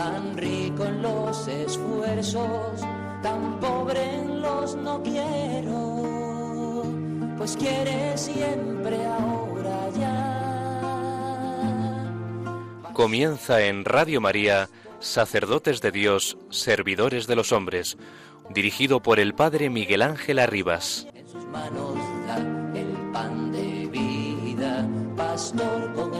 tan rico en los esfuerzos, tan pobre en los no quiero, pues quiere siempre ahora ya. Comienza en Radio María, Sacerdotes de Dios, Servidores de los Hombres, dirigido por el Padre Miguel Ángel Arribas. En sus manos da el pan de vida, pastor con el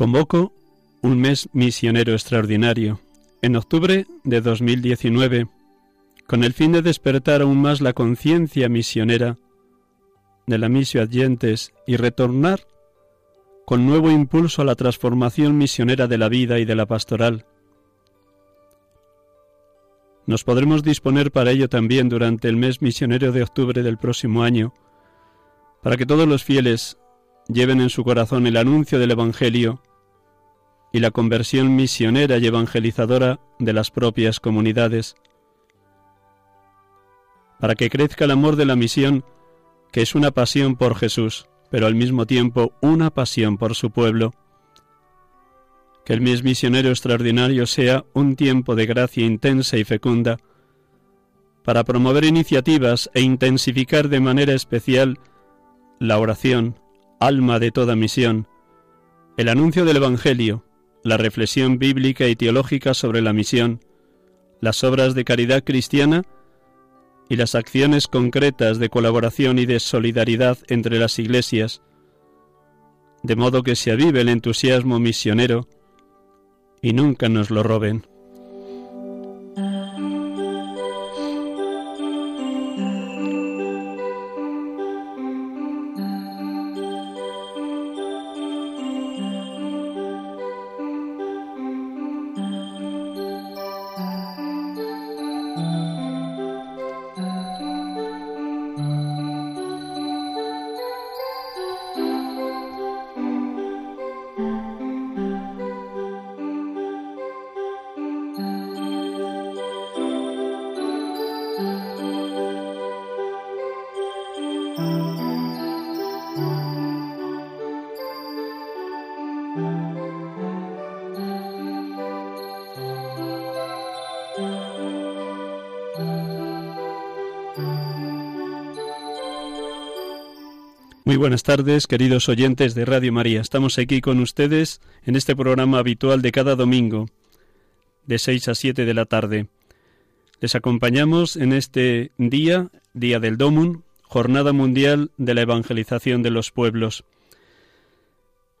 Convoco un mes misionero extraordinario en octubre de 2019 con el fin de despertar aún más la conciencia misionera de la misión adyentes y retornar con nuevo impulso a la transformación misionera de la vida y de la pastoral. Nos podremos disponer para ello también durante el mes misionero de octubre del próximo año, para que todos los fieles lleven en su corazón el anuncio del Evangelio y la conversión misionera y evangelizadora de las propias comunidades, para que crezca el amor de la misión, que es una pasión por Jesús, pero al mismo tiempo una pasión por su pueblo. Que el mes misionero extraordinario sea un tiempo de gracia intensa y fecunda, para promover iniciativas e intensificar de manera especial la oración, alma de toda misión, el anuncio del Evangelio, la reflexión bíblica y teológica sobre la misión, las obras de caridad cristiana y las acciones concretas de colaboración y de solidaridad entre las iglesias, de modo que se avive el entusiasmo misionero y nunca nos lo roben. Muy buenas tardes, queridos oyentes de Radio María. Estamos aquí con ustedes en este programa habitual de cada domingo, de 6 a 7 de la tarde. Les acompañamos en este día, Día del Domun, Jornada Mundial de la Evangelización de los Pueblos.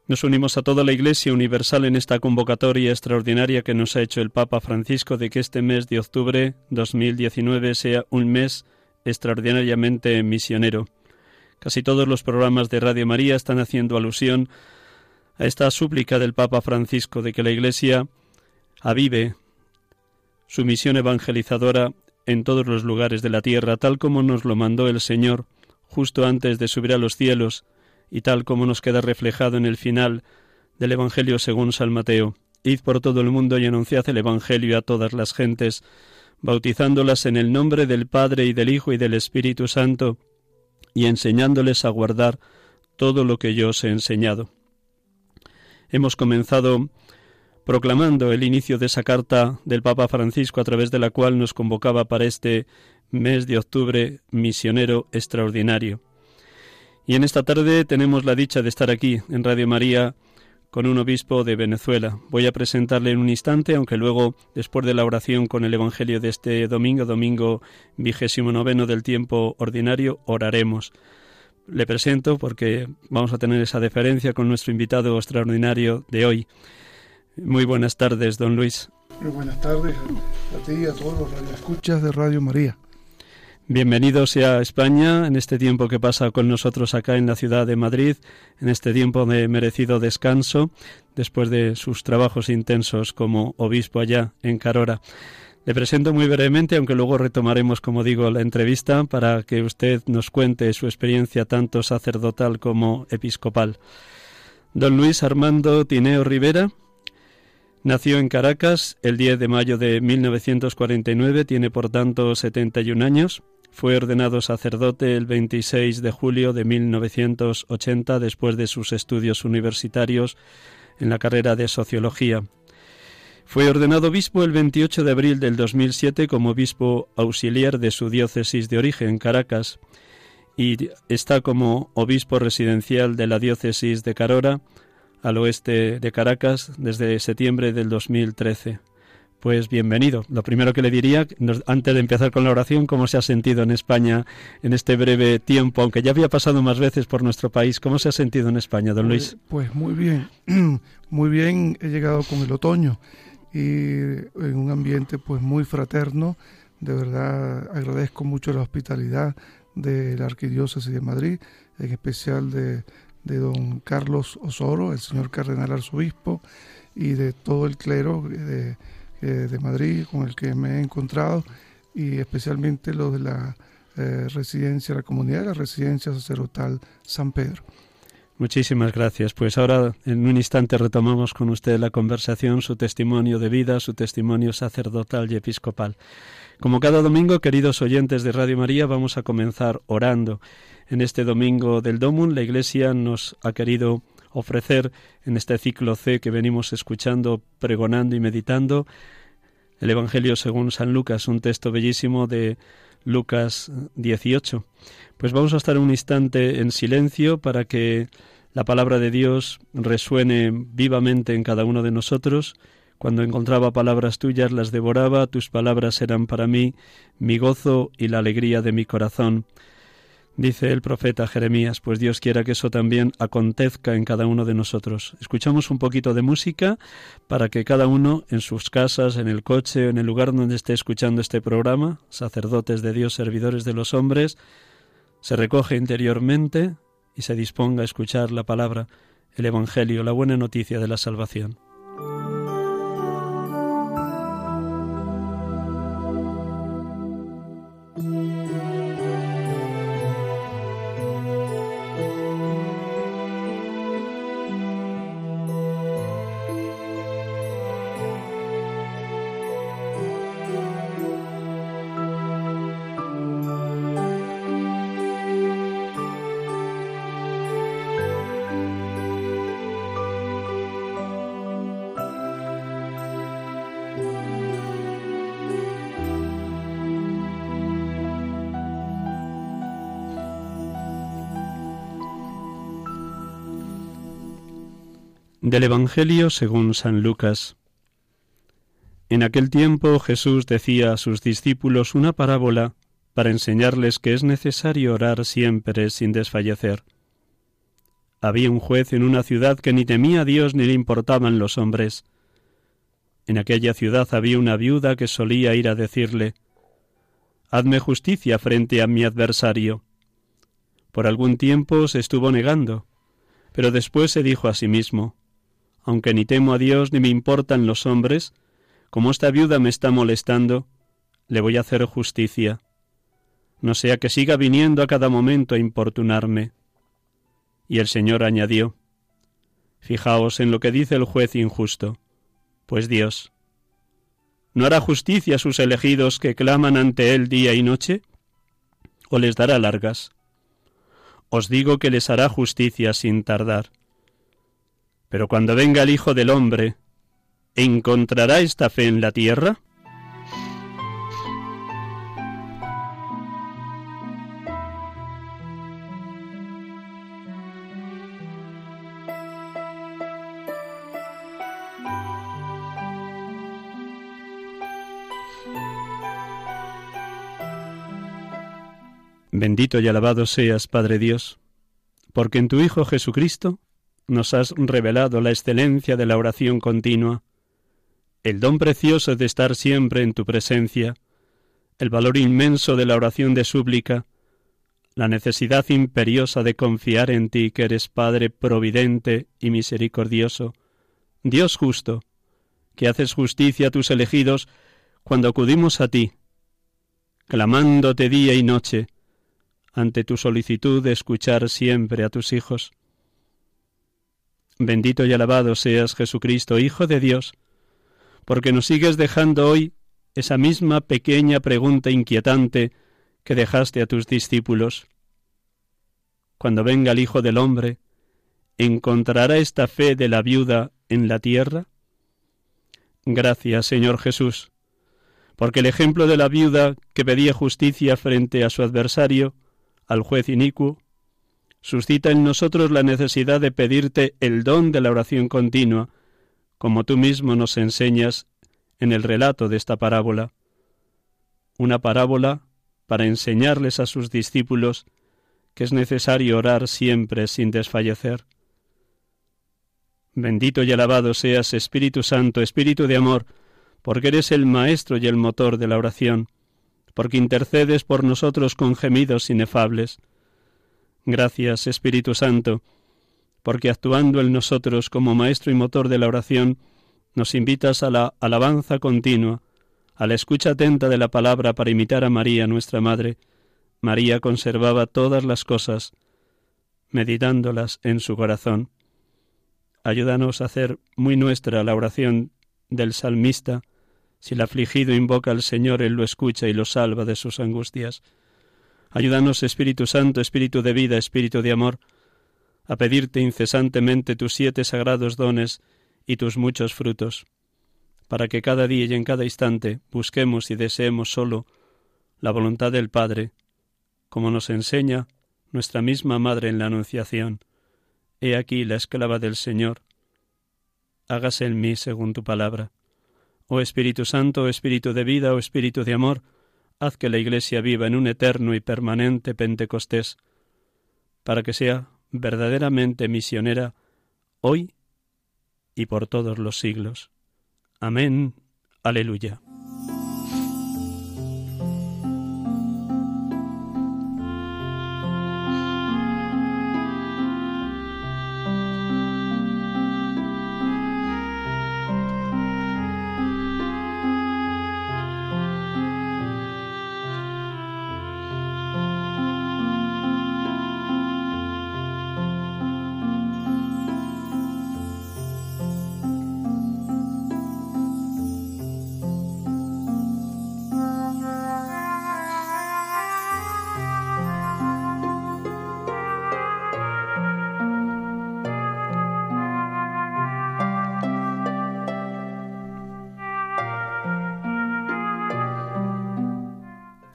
Nos unimos a toda la Iglesia Universal en esta convocatoria extraordinaria que nos ha hecho el Papa Francisco de que este mes de octubre 2019 sea un mes extraordinariamente misionero. Casi todos los programas de Radio María están haciendo alusión a esta súplica del Papa Francisco de que la Iglesia avive su misión evangelizadora en todos los lugares de la tierra, tal como nos lo mandó el Señor justo antes de subir a los cielos y tal como nos queda reflejado en el final del Evangelio según San Mateo. Id por todo el mundo y anunciad el Evangelio a todas las gentes. bautizándolas en el nombre del Padre y del Hijo y del Espíritu Santo, y enseñándoles a guardar todo lo que yo os he enseñado. Hemos comenzado proclamando el inicio de esa carta del Papa Francisco a través de la cual nos convocaba para este mes de octubre misionero extraordinario. Y en esta tarde tenemos la dicha de estar aquí en Radio María con un obispo de Venezuela. Voy a presentarle en un instante, aunque luego, después de la oración con el Evangelio de este domingo, domingo vigésimo noveno del tiempo ordinario, oraremos. Le presento porque vamos a tener esa deferencia con nuestro invitado extraordinario de hoy. Muy buenas tardes, don Luis. Muy buenas tardes a, ti y a todos los escuchas de Radio María. Bienvenido sea a España en este tiempo que pasa con nosotros acá en la ciudad de Madrid, en este tiempo de merecido descanso, después de sus trabajos intensos como obispo allá en Carora. Le presento muy brevemente, aunque luego retomaremos, como digo, la entrevista para que usted nos cuente su experiencia tanto sacerdotal como episcopal. Don Luis Armando Tineo Rivera nació en Caracas el 10 de mayo de 1949, tiene por tanto 71 años. Fue ordenado sacerdote el 26 de julio de 1980 después de sus estudios universitarios en la carrera de Sociología. Fue ordenado obispo el 28 de abril del 2007 como obispo auxiliar de su diócesis de origen, Caracas, y está como obispo residencial de la diócesis de Carora, al oeste de Caracas, desde septiembre del 2013. Pues bienvenido. Lo primero que le diría, antes de empezar con la oración, cómo se ha sentido en España en este breve tiempo, aunque ya había pasado más veces por nuestro país. ¿Cómo se ha sentido en España, don Luis? Pues, pues muy bien, muy bien. He llegado con el otoño y en un ambiente pues muy fraterno. De verdad agradezco mucho la hospitalidad de la Arquidiócesis de Madrid, en especial de, de don Carlos Osoro, el señor cardenal arzobispo, y de todo el clero de eh, de Madrid con el que me he encontrado y especialmente los de la eh, residencia, la comunidad de la residencia sacerdotal San Pedro. Muchísimas gracias. Pues ahora en un instante retomamos con usted la conversación, su testimonio de vida, su testimonio sacerdotal y episcopal. Como cada domingo, queridos oyentes de Radio María, vamos a comenzar orando. En este domingo del Domun, la Iglesia nos ha querido ofrecer en este ciclo C que venimos escuchando, pregonando y meditando, el Evangelio según San Lucas, un texto bellísimo de Lucas 18. Pues vamos a estar un instante en silencio para que la palabra de Dios resuene vivamente en cada uno de nosotros. Cuando encontraba palabras tuyas las devoraba, tus palabras eran para mí mi gozo y la alegría de mi corazón. Dice el profeta Jeremías, pues Dios quiera que eso también acontezca en cada uno de nosotros. Escuchamos un poquito de música para que cada uno en sus casas, en el coche, en el lugar donde esté escuchando este programa, sacerdotes de Dios, servidores de los hombres, se recoge interiormente y se disponga a escuchar la palabra, el Evangelio, la buena noticia de la salvación. Del Evangelio según San Lucas. En aquel tiempo Jesús decía a sus discípulos una parábola para enseñarles que es necesario orar siempre sin desfallecer. Había un juez en una ciudad que ni temía a Dios ni le importaban los hombres. En aquella ciudad había una viuda que solía ir a decirle Hazme justicia frente a mi adversario. Por algún tiempo se estuvo negando, pero después se dijo a sí mismo aunque ni temo a Dios ni me importan los hombres, como esta viuda me está molestando, le voy a hacer justicia, no sea que siga viniendo a cada momento a importunarme. Y el Señor añadió, Fijaos en lo que dice el juez injusto, pues Dios, ¿No hará justicia a sus elegidos que claman ante él día y noche? ¿O les dará largas? Os digo que les hará justicia sin tardar. Pero cuando venga el Hijo del Hombre, ¿encontrará esta fe en la tierra? Bendito y alabado seas, Padre Dios, porque en tu Hijo Jesucristo nos has revelado la excelencia de la oración continua, el don precioso de estar siempre en tu presencia, el valor inmenso de la oración de súplica, la necesidad imperiosa de confiar en ti que eres Padre providente y misericordioso, Dios justo, que haces justicia a tus elegidos cuando acudimos a ti, clamándote día y noche, ante tu solicitud de escuchar siempre a tus hijos. Bendito y alabado seas Jesucristo, Hijo de Dios, porque nos sigues dejando hoy esa misma pequeña pregunta inquietante que dejaste a tus discípulos. Cuando venga el Hijo del Hombre, ¿encontrará esta fe de la viuda en la tierra? Gracias, Señor Jesús, porque el ejemplo de la viuda que pedía justicia frente a su adversario al juez inicuo, suscita en nosotros la necesidad de pedirte el don de la oración continua, como tú mismo nos enseñas en el relato de esta parábola. Una parábola para enseñarles a sus discípulos que es necesario orar siempre sin desfallecer. Bendito y alabado seas, Espíritu Santo, Espíritu de amor, porque eres el Maestro y el motor de la oración porque intercedes por nosotros con gemidos inefables. Gracias, Espíritu Santo, porque actuando en nosotros como Maestro y motor de la oración, nos invitas a la alabanza continua, a la escucha atenta de la palabra para imitar a María, nuestra Madre. María conservaba todas las cosas, meditándolas en su corazón. Ayúdanos a hacer muy nuestra la oración del salmista, si el afligido invoca al Señor, Él lo escucha y lo salva de sus angustias. Ayúdanos, Espíritu Santo, Espíritu de vida, Espíritu de amor, a pedirte incesantemente tus siete sagrados dones y tus muchos frutos, para que cada día y en cada instante busquemos y deseemos solo la voluntad del Padre, como nos enseña nuestra misma Madre en la Anunciación. He aquí la esclava del Señor. Hágase en mí según tu palabra. Oh Espíritu Santo, Espíritu de vida, oh Espíritu de amor, haz que la Iglesia viva en un eterno y permanente Pentecostés, para que sea verdaderamente misionera hoy y por todos los siglos. Amén. Aleluya.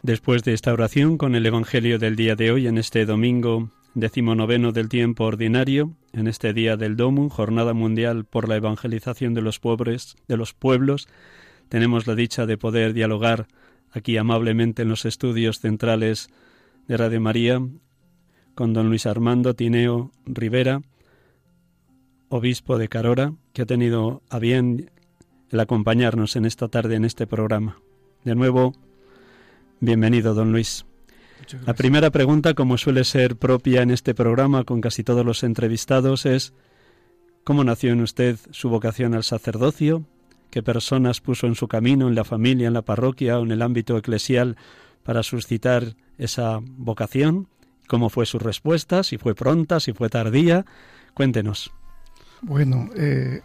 Después de esta oración con el Evangelio del día de hoy, en este domingo decimonoveno del tiempo ordinario, en este día del Domum, Jornada Mundial por la Evangelización de los Pobres, de los Pueblos, tenemos la dicha de poder dialogar aquí amablemente en los estudios centrales de Radio María con don Luis Armando Tineo Rivera, obispo de Carora, que ha tenido a bien el acompañarnos en esta tarde en este programa. De nuevo, Bienvenido, don Luis. La primera pregunta, como suele ser propia en este programa con casi todos los entrevistados, es ¿cómo nació en usted su vocación al sacerdocio? ¿Qué personas puso en su camino, en la familia, en la parroquia o en el ámbito eclesial para suscitar esa vocación? ¿Cómo fue su respuesta? ¿Si fue pronta? ¿Si fue tardía? Cuéntenos. Bueno, eh,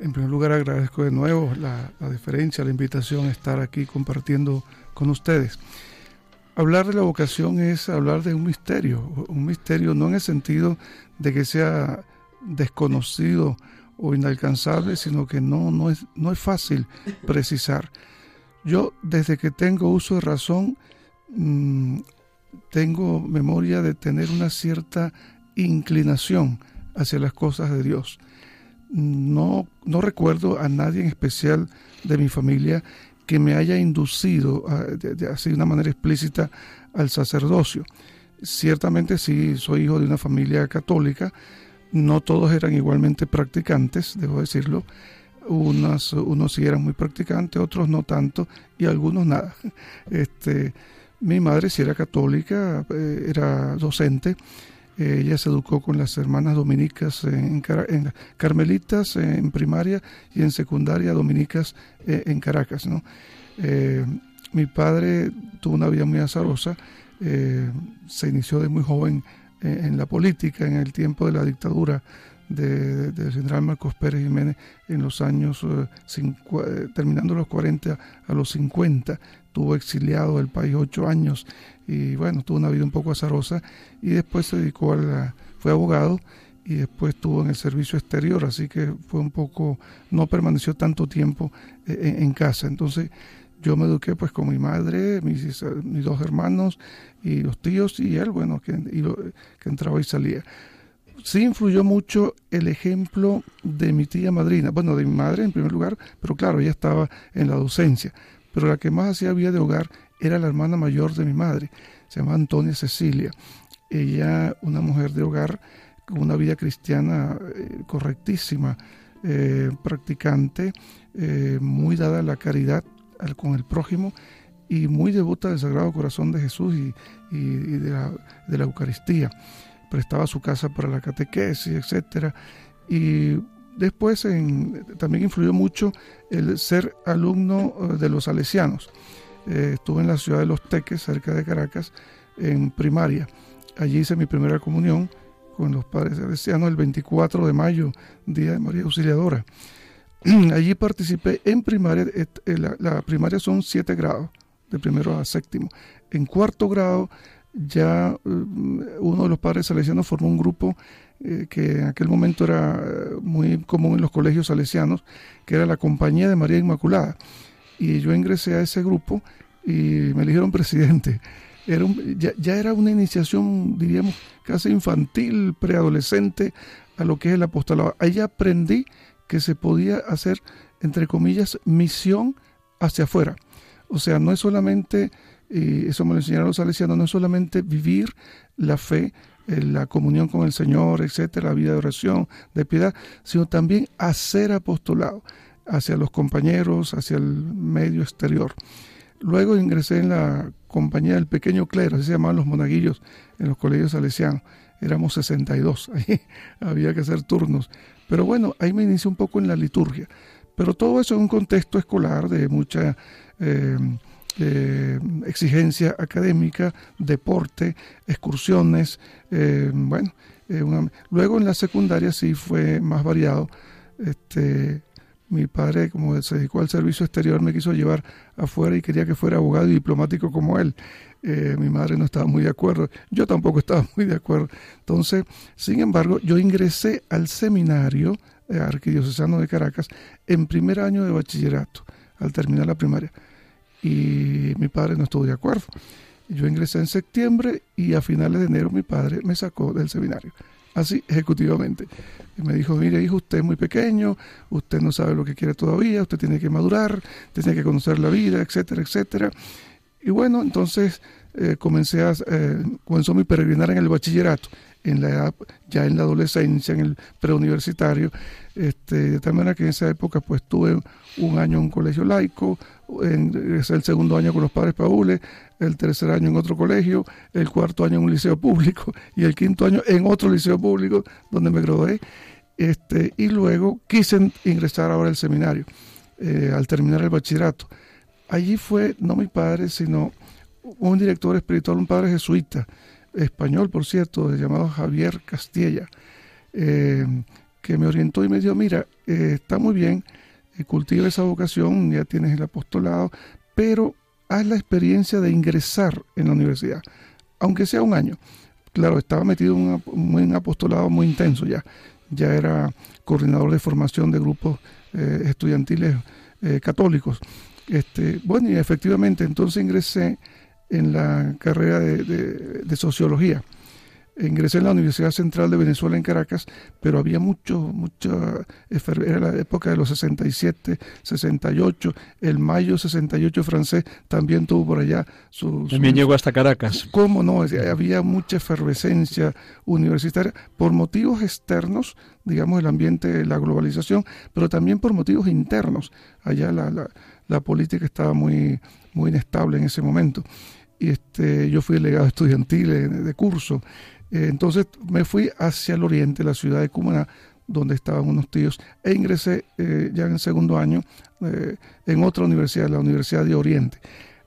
en primer lugar agradezco de nuevo la, la diferencia, la invitación a estar aquí compartiendo con ustedes. Hablar de la vocación es hablar de un misterio, un misterio no en el sentido de que sea desconocido o inalcanzable, sino que no, no, es, no es fácil precisar. Yo desde que tengo uso de razón, mmm, tengo memoria de tener una cierta inclinación hacia las cosas de Dios. No, no recuerdo a nadie en especial de mi familia que me haya inducido a, de, así de una manera explícita al sacerdocio. Ciertamente sí, soy hijo de una familia católica, no todos eran igualmente practicantes, debo decirlo. Unos, unos sí eran muy practicantes, otros no tanto, y algunos nada. Este, mi madre sí era católica, eh, era docente. Eh, ella se educó con las hermanas dominicas en, en, carmelitas en primaria y en secundaria dominicas eh, en Caracas. ¿no? Eh, mi padre tuvo una vida muy azarosa, eh, se inició de muy joven en la política en el tiempo de la dictadura de, general Marcos Pérez Jiménez en los años, eh, cincu, terminando los 40 a los 50, estuvo exiliado del país ocho años y bueno, tuvo una vida un poco azarosa y después se dedicó a la, fue abogado y después estuvo en el servicio exterior, así que fue un poco, no permaneció tanto tiempo en, en casa. Entonces yo me eduqué pues con mi madre, mis, mis dos hermanos y los tíos y él, bueno, que, lo, que entraba y salía. Sí influyó mucho el ejemplo de mi tía madrina, bueno, de mi madre en primer lugar, pero claro, ella estaba en la docencia, pero la que más hacía vida de hogar era la hermana mayor de mi madre, se llama Antonia Cecilia. Ella, una mujer de hogar con una vida cristiana eh, correctísima, eh, practicante, eh, muy dada a la caridad con el prójimo y muy devota del Sagrado Corazón de Jesús y, de, la, Eucaristía. Prestaba su casa para la catequesis, etcétera. Y después también influyó mucho el ser alumno de los salesianos. Eh, estuve en la ciudad de Los Teques, cerca de Caracas, en primaria. Allí hice mi primera comunión con los padres salesianos el 24 de mayo, Día de María Auxiliadora. Allí participé en primaria, la, la primaria son siete grados, de primero a séptimo. En cuarto grado ya uno de los padres salesianos formó un grupo eh, que en aquel momento era muy común en los colegios salesianos, que era la Compañía de María Inmaculada. Y yo ingresé a ese grupo y me eligieron presidente. Era ya, ya, era una iniciación, diríamos, casi infantil, preadolescente, a lo que es el apostolado. Ahí aprendí que se podía hacer, entre comillas, misión hacia afuera. O sea, no es solamente, y eso me lo enseñaron los salesianos, no es solamente vivir la fe, la comunión con el Señor, etcétera, la vida de oración, de piedad, sino también hacer apostolado hacia los compañeros, hacia el medio exterior. Luego ingresé en la compañía del pequeño clero, así se llamaban los monaguillos en los colegios salesianos. Éramos 62, ahí había que hacer turnos. Pero bueno, ahí me inicié un poco en la liturgia. Pero todo eso en un contexto escolar de mucha eh, eh, exigencia académica, deporte, excursiones. Eh, bueno, una... luego en la secundaria sí fue más variado. Este, mi padre, como se dedicó al servicio exterior, me quiso llevar afuera y quería que fuera abogado y diplomático como él. Eh, mi madre no estaba muy de acuerdo, yo tampoco estaba muy de acuerdo. Entonces, sin embargo, yo ingresé al seminario eh, arquidiocesano de Caracas en primer año de bachillerato, al terminar la primaria. Y mi padre no estuvo de acuerdo. Yo ingresé en septiembre y a finales de enero mi padre me sacó del seminario así ejecutivamente. Me dijo, mire hijo, usted es muy pequeño, usted no sabe lo que quiere todavía, usted tiene que madurar, tiene que conocer la vida, etcétera, etcétera. Y bueno, entonces eh, comencé a, eh, comenzó mi peregrinar en el bachillerato, en la edad, ya en la adolescencia, en el preuniversitario, este, de tal manera que en esa época pues tuve un año en un colegio laico, es el segundo año con los padres paules, el tercer año en otro colegio, el cuarto año en un liceo público y el quinto año en otro liceo público donde me gradué. Este, y luego quise ingresar ahora al seminario eh, al terminar el bachillerato. Allí fue no mi padre, sino un director espiritual, un padre jesuita, español por cierto, llamado Javier Castilla, eh, que me orientó y me dijo, mira, eh, está muy bien, cultiva esa vocación, ya tienes el apostolado, pero haz la experiencia de ingresar en la universidad, aunque sea un año. Claro, estaba metido en un, apostolado muy intenso ya. Ya era coordinador de formación de grupos eh, estudiantiles católicos. Este, bueno, y efectivamente entonces ingresé en la carrera de sociología ingresé en la Universidad Central de Venezuela en Caracas, pero había mucho, mucha, era la época de los 67, 68, el mayo 68 francés también tuvo por allá su... También llegó hasta Caracas. ¿Cómo no? Había mucha efervescencia universitaria por motivos externos, digamos el ambiente, la globalización, pero también por motivos internos. Allá la, la, la política estaba muy, muy inestable en ese momento. Y este, yo fui delegado estudiantil de, curso entonces me fui hacia el oriente, la ciudad de Cumaná, donde estaban unos tíos, e ingresé eh, ya en el segundo año eh, en otra universidad, la Universidad de Oriente.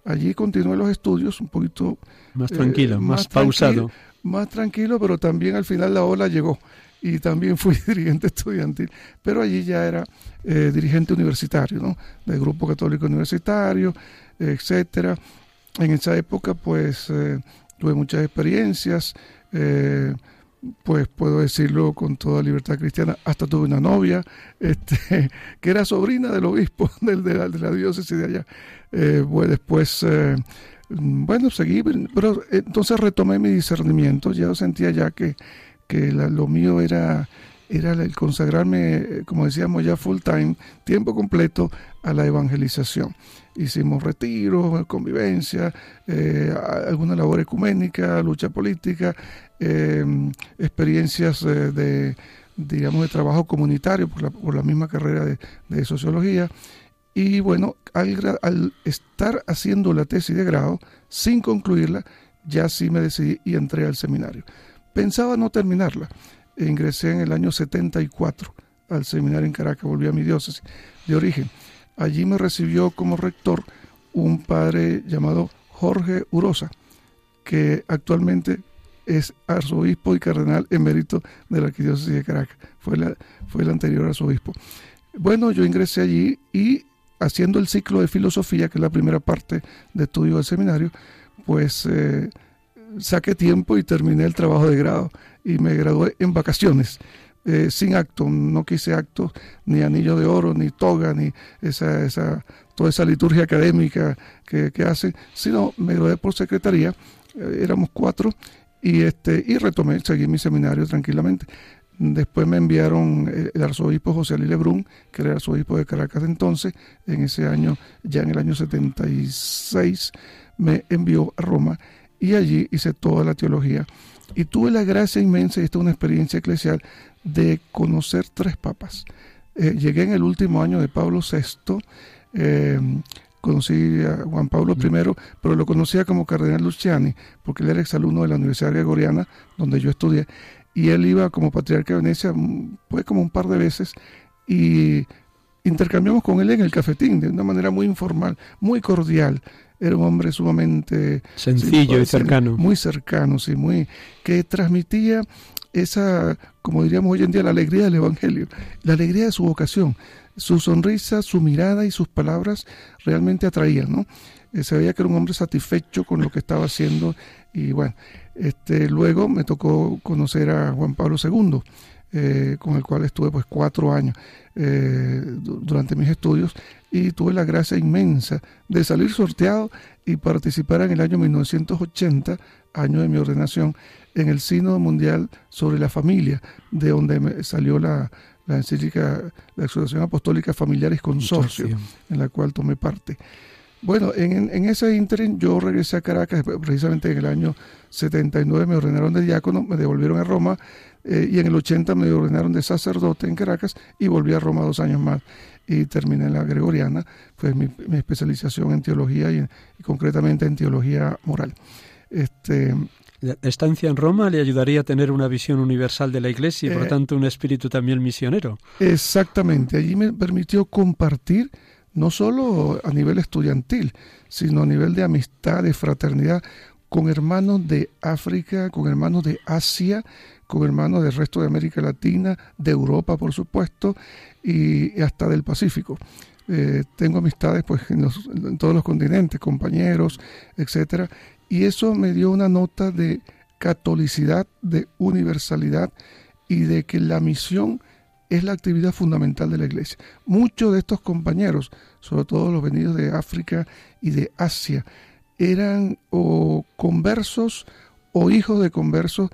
Allí continué los estudios un poquito... Más tranquilo, más, pausado. más tranquilo, pero también al final la ola llegó y también fui dirigente estudiantil, pero allí ya era dirigente universitario, ¿no? Del Grupo Católico Universitario, etcétera. En esa época, pues, tuve muchas experiencias, eh, pues puedo decirlo con toda libertad cristiana, hasta tuve una novia este, que era sobrina del obispo del, de, la, diócesis de allá. Eh, pues después, eh, bueno, seguí, pero entonces retomé mi discernimiento, ya sentía ya que, que lo mío era, era el consagrarme, como decíamos ya, full time, tiempo completo a la evangelización hicimos retiros, convivencia, eh, alguna labor ecuménica, lucha política, eh, experiencias de, digamos, de trabajo comunitario por la, por la misma carrera de, sociología. Y bueno, al, al, estar haciendo la tesis de grado, sin concluirla, ya sí me decidí y entré al seminario. Pensaba no terminarla. Ingresé en el año 74 al seminario en Caracas, volví a mi diócesis de origen Allí me recibió como rector un padre llamado Jorge Urosa, que actualmente es arzobispo y cardenal emérito de la arquidiócesis de Caracas. Fue, fue el anterior arzobispo. Bueno, yo ingresé allí y haciendo el ciclo de filosofía, que es la primera parte de estudio del seminario, pues eh, saqué tiempo y terminé el trabajo de grado y me gradué en vacaciones. Eh, sin acto, no quise actos, ni anillo de oro, ni toga, ni esa, esa, toda esa liturgia académica que, que sino me gradué por secretaría, eh, éramos cuatro, y, este, y retomé, seguí mi seminario tranquilamente. Después me enviaron eh, el arzobispo José Ali Lebrun, que era el arzobispo de Caracas de entonces, en ese año, ya en el año 76, me envió a Roma y allí hice toda la teología. Y tuve la gracia inmensa, y esta es una experiencia eclesial, de conocer tres papas. Eh, llegué en el último año de Pablo VI, eh, conocí a Juan Pablo I, pero lo conocía como Cardenal Luciani, porque él era exalumno de la Universidad Gregoriana, donde yo estudié, y él iba como patriarca de Venecia, pues como un par de veces, y intercambiamos con él en el cafetín, de una manera muy informal, muy cordial. Era un hombre sumamente sencillo y cercano. Muy cercano, sí, muy que transmitía esa, como diríamos hoy en día, la alegría del Evangelio, la alegría de su vocación. Su sonrisa, su mirada y sus palabras realmente atraían, ¿no? Eh, se veía que era un hombre satisfecho con lo que estaba haciendo y bueno, este, luego me tocó conocer a Juan Pablo II, eh, con el cual estuve pues cuatro años eh, durante mis estudios y tuve la gracia inmensa de salir sorteado y participar en el año 1980, año de mi ordenación, en el Sínodo Mundial sobre la Familia, de donde salió la, la encíclica, la exhortación apostólica Familiares Consorcio, en la cual tomé parte. Bueno, en, en ese ínterin yo regresé a Caracas, precisamente en el año 79 me ordenaron de diácono, me devolvieron a Roma eh, y en el 80 me ordenaron de sacerdote en Caracas y volví a Roma dos años más y terminé en la Gregoriana, fue mi, especialización en teología y, y, concretamente en teología moral. Este, la estancia en Roma le ayudaría a tener una visión universal de la Iglesia y, por eh, tanto, un espíritu también misionero. Exactamente. Allí me permitió compartir, no solo a nivel estudiantil, sino a nivel de amistad, de fraternidad, con hermanos de África, con hermanos de Asia, con hermanos del resto de América Latina, de Europa, por supuesto, y, hasta del Pacífico. Eh, tengo amistades pues en, todos los continentes, compañeros, etcétera, y eso me dio una nota de catolicidad, de universalidad y de que la misión es la actividad fundamental de la iglesia. Muchos de estos compañeros, sobre todo los venidos de África y de Asia, eran o conversos o hijos de conversos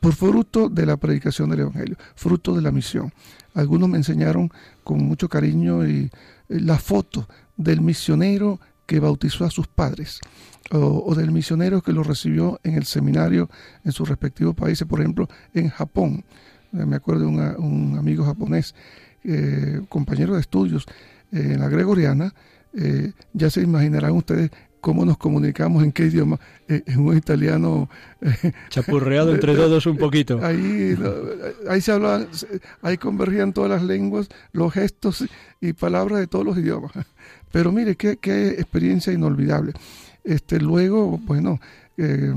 por fruto de la predicación del Evangelio, fruto de la misión. Algunos me enseñaron con mucho cariño y, eh, la foto del misionero que bautizó a sus padres o, del misionero que lo recibió en el seminario en sus respectivos países, por ejemplo, en Japón. Eh, me acuerdo de un amigo japonés, eh, compañero de estudios en la Gregoriana, ya se imaginarán ustedes cómo nos comunicamos, en qué idioma, eh, en un italiano... Eh, Chapurreado entre todos un poquito. Ahí, ahí se hablaban, ahí convergían todas las lenguas, los gestos y palabras de todos los idiomas. Pero mire, qué, qué experiencia inolvidable. Este, luego, bueno, eh,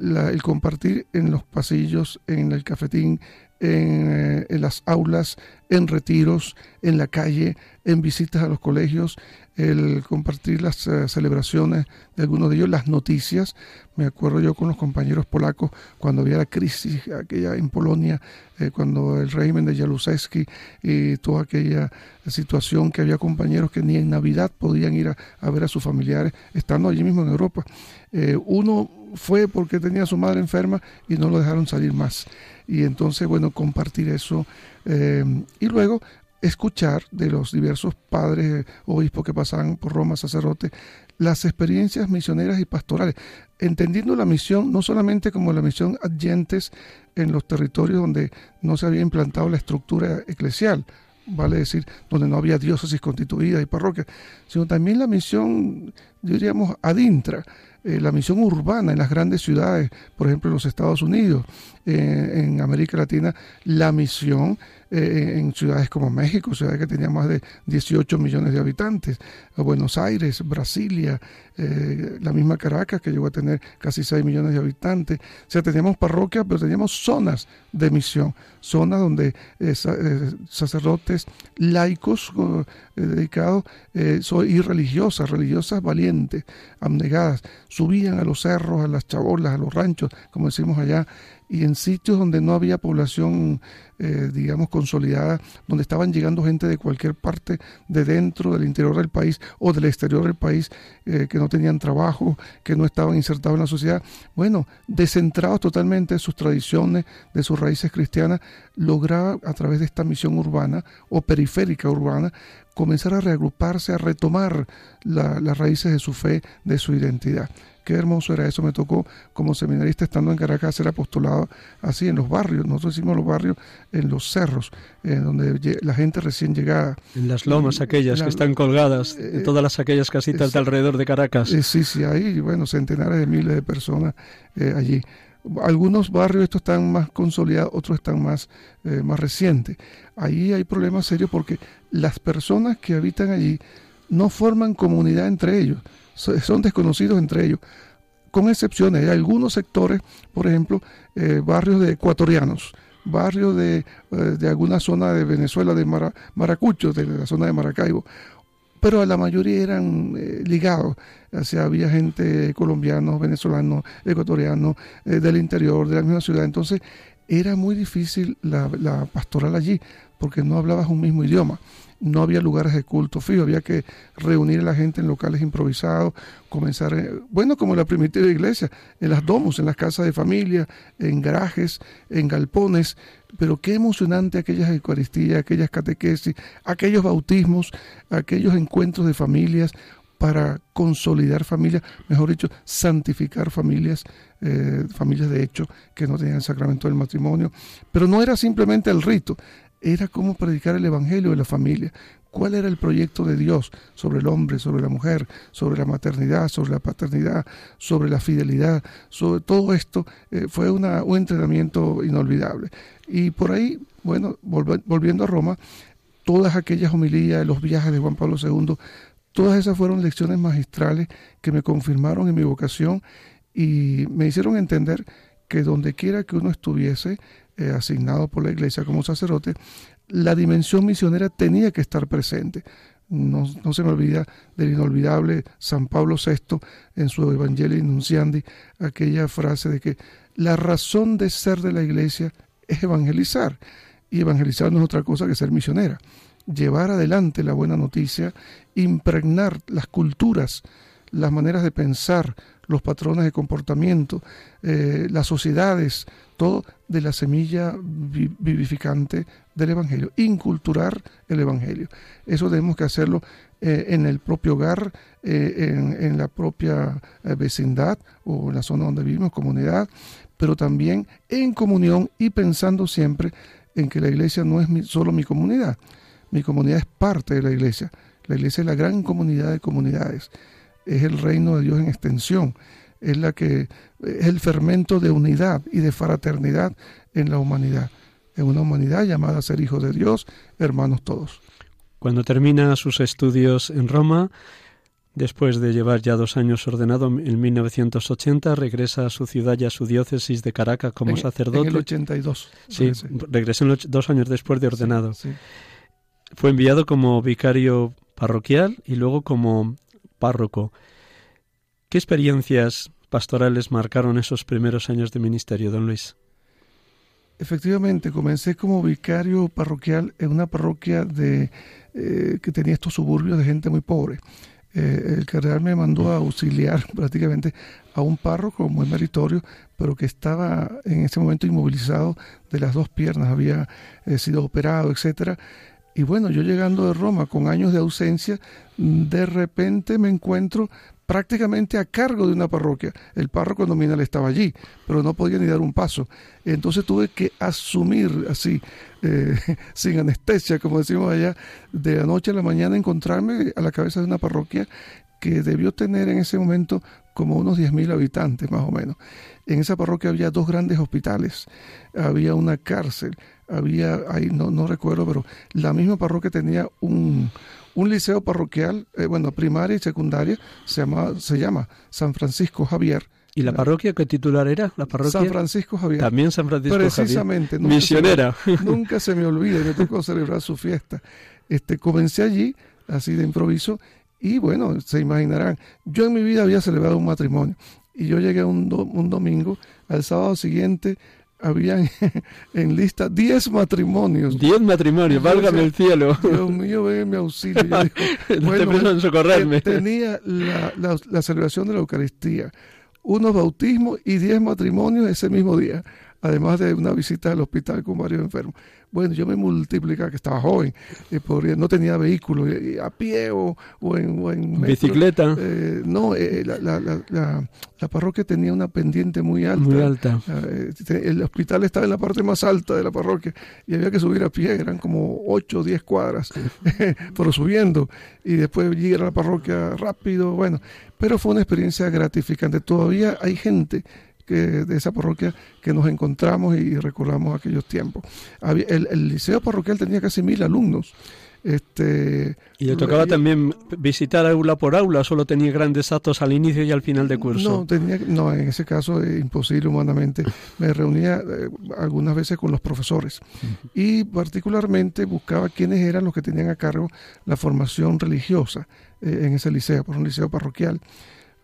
el compartir en los pasillos, en el cafetín, en, en, las aulas, en retiros, en la calle, en visitas a los colegios, el compartir las eh, celebraciones de algunos de ellos, las noticias. Me acuerdo yo con los compañeros polacos cuando había la crisis aquella en Polonia, eh, cuando el régimen de Jaruzelski y toda aquella situación que había compañeros que ni en Navidad podían ir a, ver a sus familiares, estando allí mismo en Europa. Eh, uno fue porque tenía su madre enferma y no lo dejaron salir más. Y entonces, bueno, compartir eso. y luego escuchar de los diversos padres obispos que pasaban por Roma, sacerdotes, las experiencias misioneras y pastorales, entendiendo la misión no solamente como la misión adyentes en los territorios donde no se había implantado la estructura eclesial, vale decir, donde no había diócesis constituidas y parroquias, sino también la misión, diríamos, adintra, eh, la misión urbana en las grandes ciudades, por ejemplo en los Estados Unidos, eh, en América Latina, la misión eh, en ciudades como México, ciudades que tenían más de 18 millones de habitantes, Buenos Aires, Brasilia, eh, la misma Caracas que llegó a tener casi 6 millones de habitantes. O sea, teníamos parroquias, pero teníamos zonas de misión, zonas donde eh, sacerdotes laicos dedicados y religiosas, religiosas valientes, abnegadas, subían a los cerros, a las chabolas, a los ranchos, como decimos allá, y en sitios donde no había población, eh, digamos, consolidada, donde estaban llegando gente de cualquier parte de dentro, del interior del país o del exterior del país, eh, que no tenían trabajo, que no estaban insertados en la sociedad. Bueno, descentrados totalmente de sus tradiciones, de sus raíces cristianas, lograba a través de esta misión urbana o periférica urbana comenzar a reagruparse, a retomar las raíces de su fe, de su identidad. Qué hermoso era eso. Me tocó como seminarista estando en Caracas hacer apostolado así en los barrios. Nosotros hicimos los barrios en los cerros, en donde la gente recién llegada. En las lomas aquellas que están colgadas, en eh, todas las aquellas casitas de alrededor de Caracas. Eh, sí, sí, ahí, bueno, centenares de miles de personas eh, allí. Algunos barrios estos están más consolidados, otros están más, más recientes. Ahí hay problemas serios porque las personas que habitan allí no forman comunidad entre ellos son desconocidos entre ellos, con excepciones. Hay algunos sectores, por ejemplo, eh, barrios de ecuatorianos, barrios de, eh, de, alguna zona de Venezuela, de Maracucho, de la zona de Maracaibo, pero la mayoría eran eh, ligados. O sea, había gente colombianos, venezolanos, ecuatorianos, del interior, de la misma ciudad. Entonces, era muy difícil la, pastoral allí, porque no hablabas un mismo idioma. No había lugares de culto fijo, había que reunir a la gente en locales improvisados, comenzar, eh, bueno, como la primitiva iglesia, en las domos, en las casas de familia, en garajes, en galpones, pero qué emocionante aquellas eucaristías, aquellas catequesis, aquellos bautismos, aquellos encuentros de familias para consolidar familias, mejor dicho, santificar familias, eh, familias de hecho que no tenían el sacramento del matrimonio, pero no era simplemente el rito, era cómo predicar el Evangelio de la familia. ¿Cuál era el proyecto de Dios sobre el hombre, sobre la mujer, sobre la maternidad, sobre la paternidad, sobre la fidelidad? Sobre todo esto eh, fue un entrenamiento inolvidable. Y por ahí, bueno, volviendo a Roma, todas aquellas homilías, los viajes de Juan Pablo II, todas esas fueron lecciones magistrales que me confirmaron en mi vocación y me hicieron entender que donde quiera que uno estuviese, eh, asignado por la iglesia como sacerdote, la dimensión misionera tenía que estar presente. No, se me olvida del inolvidable San Pablo VI en su Evangelio Nunciandi, aquella frase de que la razón de ser de la iglesia es evangelizar. Y evangelizar no es otra cosa que ser misionera. Llevar adelante la buena noticia, impregnar las culturas, las maneras de pensar, los patrones de comportamiento, eh, las sociedades, todo de la semilla vivificante del Evangelio, inculturar el Evangelio. Eso tenemos que hacerlo eh, en el propio hogar, eh, en, la propia vecindad o en la zona donde vivimos, comunidad, pero también en comunión y pensando siempre en que la iglesia no es solo mi comunidad, mi comunidad es parte de la iglesia, la iglesia es la gran comunidad de comunidades es el reino de Dios en extensión, es la que es el fermento de unidad y de fraternidad en la humanidad, en una humanidad llamada a ser hijos de Dios, hermanos todos. Cuando termina sus estudios en Roma, después de llevar ya dos años ordenado en 1980, regresa a su ciudad y a su diócesis de Caracas como sacerdote. En el 82. Sí, regresó dos años después de ordenado. Fue enviado como vicario parroquial y luego como párroco. ¿Qué experiencias pastorales marcaron esos primeros años de ministerio, don Luis? Efectivamente, comencé como vicario parroquial en una parroquia de, eh, que tenía estos suburbios de gente muy pobre. Eh, el cardenal me mandó a auxiliar prácticamente a un párroco muy meritorio, pero que estaba en ese momento inmovilizado de las dos piernas, había eh, sido operado, etcétera, y bueno, yo llegando de Roma con años de ausencia, de repente me encuentro prácticamente a cargo de una parroquia. El párroco nominal estaba allí, pero no podía ni dar un paso. Entonces tuve que asumir así, eh, sin anestesia, como decimos allá, de la noche a la mañana encontrarme a la cabeza de una parroquia que debió tener en ese momento como unos 10.000 habitantes más o menos. En esa parroquia había dos grandes hospitales, había una cárcel, había, ahí no, no recuerdo, pero la misma parroquia tenía un, liceo parroquial, eh, bueno, primaria y secundaria, se llama, se llama San Francisco Javier. ¿Y la parroquia qué titular era? La parroquia San Francisco Javier. También San Francisco Precisamente, Javier. Misionera. nunca se me olvida, me tocó celebrar su fiesta. Este, comencé allí, así de improviso, y bueno, se imaginarán, yo en mi vida había celebrado un matrimonio, y yo llegué un, un domingo, al sábado siguiente habían en lista 10 matrimonios. 10 matrimonios, válgame el cielo. Dios mío, ven mi auxilio. bueno, socorrerme. Tenía la, la, celebración de la Eucaristía, unos bautismos y 10 matrimonios ese mismo día, además de una visita al hospital con varios enfermos. Bueno, yo me multiplicaba, que estaba joven, y podría, no tenía vehículo, a pie o, en, bicicleta. Eh, no, eh, la, la, la, la, parroquia tenía una pendiente muy alta. Muy alta. Eh, el hospital estaba en la parte más alta de la parroquia y había que subir a pie, eran como 8 o 10 cuadras, pero subiendo. Y después llegar a la parroquia rápido, bueno. Pero fue una experiencia gratificante. Todavía hay gente de esa parroquia que nos encontramos y recordamos aquellos tiempos. el, liceo parroquial tenía casi mil alumnos. Este, ¿Y le tocaba también visitar aula por aula? ¿Solo tenía grandes actos al inicio y al final de curso? No, tenía, no en ese caso es imposible humanamente. Me reunía eh, algunas veces con los profesores y particularmente buscaba quiénes eran los que tenían a cargo la formación religiosa eh, en ese liceo, por un liceo parroquial.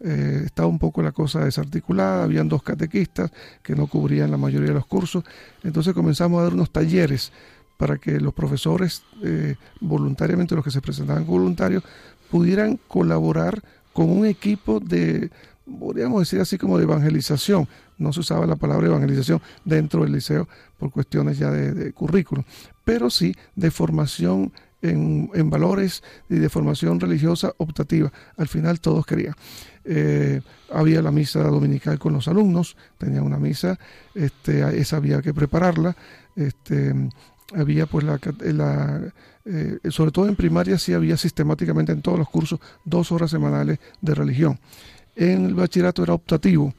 Eh, estaba un poco la cosa desarticulada, habían dos catequistas que no cubrían la mayoría de los cursos, entonces comenzamos a dar unos talleres para que los profesores, eh, voluntariamente los que se presentaban voluntarios, pudieran colaborar con un equipo de, podríamos decir así como de evangelización. No se usaba la palabra evangelización dentro del liceo por cuestiones ya de, de currículum, pero sí de formación en, en, valores y de formación religiosa optativa. Al final todos querían. Eh, había la misa dominical con los alumnos, tenía una misa, este, esa había que prepararla, este, había pues la, eh, sobre todo en primaria sí había sistemáticamente en todos los cursos dos horas semanales de religión. En el bachillerato era optativo,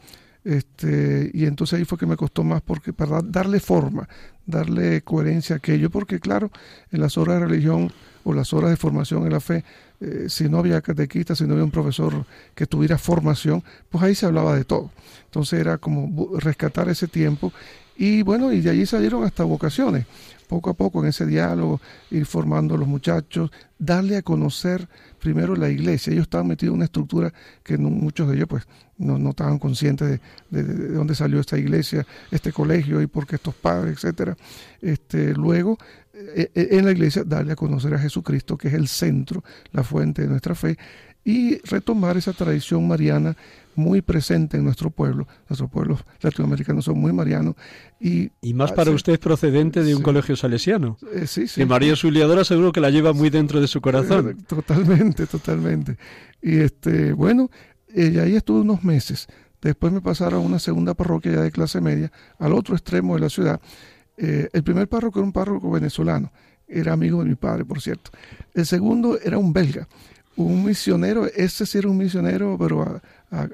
este, y entonces ahí fue que me costó más porque para darle forma, darle coherencia a aquello, porque claro, en las horas de religión o las horas de formación en la fe eh, si no había catequista, si no había un profesor que tuviera formación, pues ahí se hablaba de todo. Entonces era como rescatar ese tiempo y bueno, y de allí salieron hasta vocaciones. Poco a poco en ese diálogo, ir formando a los muchachos, darle a conocer primero la iglesia. Ellos estaban metidos en una estructura que muchos de ellos pues no, no estaban conscientes de, de, dónde salió esta iglesia, este colegio y por qué estos padres, etcétera. Este, luego, eh, eh, en la iglesia, darle a conocer a Jesucristo, que es el centro, la fuente de nuestra fe, y retomar esa tradición mariana muy presente en nuestro pueblo. Nuestros pueblos latinoamericanos son muy marianos. Y, y más para usted procedente de un colegio salesiano. Eh, sí, sí. Y María Auxiliadora seguro que la lleva muy dentro de su corazón. Eh, totalmente, totalmente. Y este, bueno, ella ahí estuvo unos meses. Después me pasaron a una segunda parroquia ya de clase media, al otro extremo de la ciudad. Eh, el primer párroco era un párroco venezolano, era amigo de mi padre, por cierto. El segundo era un belga, un misionero, ese sí era un misionero, pero a,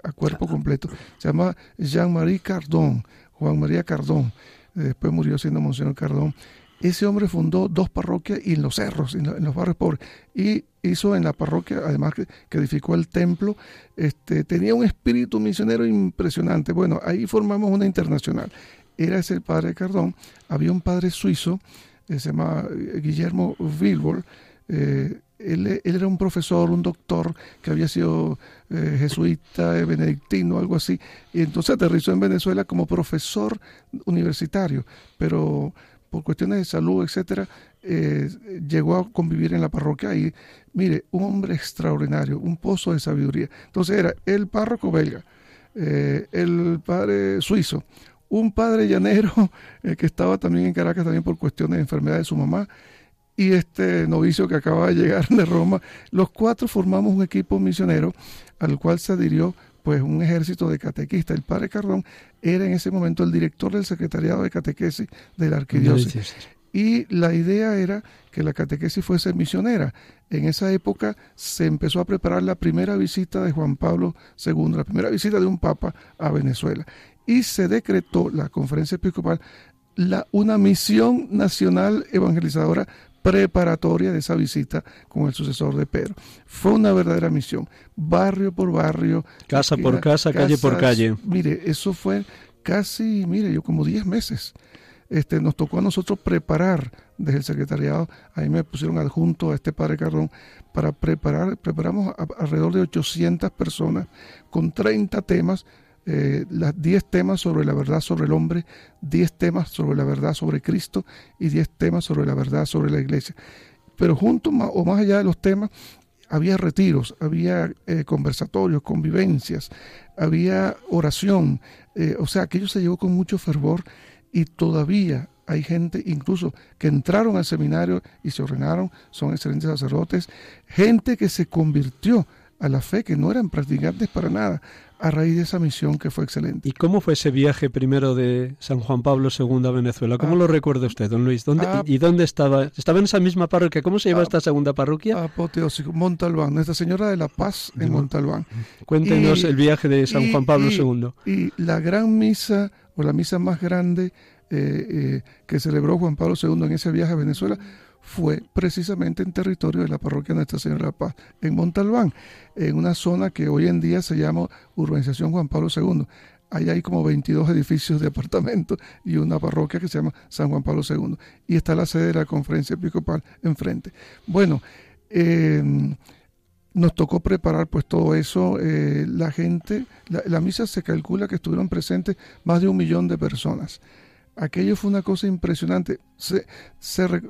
a, cuerpo completo. Se llama Jean-Marie Cardón, Juan María Cardón. Después murió siendo Monseñor Cardón. Ese hombre fundó dos parroquias y en los cerros, en, los barrios pobres. Y hizo en la parroquia, además que, edificó el templo, este, tenía un espíritu misionero impresionante. Bueno, ahí formamos una internacional. Era ese el padre Cardón. Había un padre suizo, eh, se llama eh, Guillermo Wilbur, eh, él, era un profesor, un doctor que había sido eh, jesuita, eh, benedictino, algo así, y entonces aterrizó en Venezuela como profesor universitario, pero por cuestiones de salud, etcétera, eh, llegó a convivir en la parroquia y, mire, un hombre extraordinario, un pozo de sabiduría. Entonces era el párroco belga, el padre suizo, un padre llanero que estaba también en Caracas también por cuestiones de enfermedad de su mamá, y este novicio que acaba de llegar de Roma, los cuatro formamos un equipo misionero al cual se adhirió pues un ejército de catequistas. El padre Cardón era en ese momento el director del secretariado de catequesis de la arquidiócesis. Y la idea era que la catequesis fuese misionera. En esa época se empezó a preparar la primera visita de Juan Pablo II, la primera visita de un papa a Venezuela. Y se decretó la conferencia episcopal la, una misión nacional evangelizadora preparatoria de esa visita con el sucesor de Pedro. Fue una verdadera misión, barrio por barrio. Casa por casa, calle por calle. Mire, eso fue casi, mire, yo como 10 meses. Este, nos tocó a nosotros preparar desde el secretariado, ahí me pusieron adjunto a este padre Cardón, para preparar, preparamos alrededor de 800 personas con 30 temas eh, las 10 temas sobre la verdad sobre el hombre, 10 temas sobre la verdad sobre Cristo y 10 temas sobre la verdad sobre la iglesia. Pero junto o más allá de los temas, había retiros, había eh, conversatorios, convivencias, había oración. Eh, o sea, aquello se llevó con mucho fervor y todavía hay gente incluso que entraron al seminario y se ordenaron, son excelentes sacerdotes, gente que se convirtió a la fe, que no eran practicantes para nada, a raíz de esa misión que fue excelente. ¿Y cómo fue ese viaje primero de San Juan Pablo II a Venezuela? ¿Cómo ah. lo recuerda usted, don Luis? ¿Dónde, ah. ¿Y dónde estaba? ¿Estaba en esa misma parroquia? ¿Cómo se llama ah. esta segunda parroquia? Apoteósico, Montalbán, Nuestra Señora de la Paz en Montalbán. Cuéntenos el viaje de San Juan Pablo II. Y la gran misa, o la misa más grande eh, eh, que celebró Juan Pablo II en ese viaje a Venezuela, fue precisamente en territorio de la parroquia Nuestra Señora de la Paz, en Montalbán, en una zona que hoy en día se llama Urbanización Juan Pablo II. Ahí hay como 22 edificios de apartamentos y una parroquia que se llama San Juan Pablo II. Y está la sede de la conferencia episcopal enfrente. Bueno, em, nos tocó preparar pues todo eso. Eh, la gente, la, la misa se calcula que estuvieron presentes más de un millón de personas aquello fue una cosa impresionante. Se,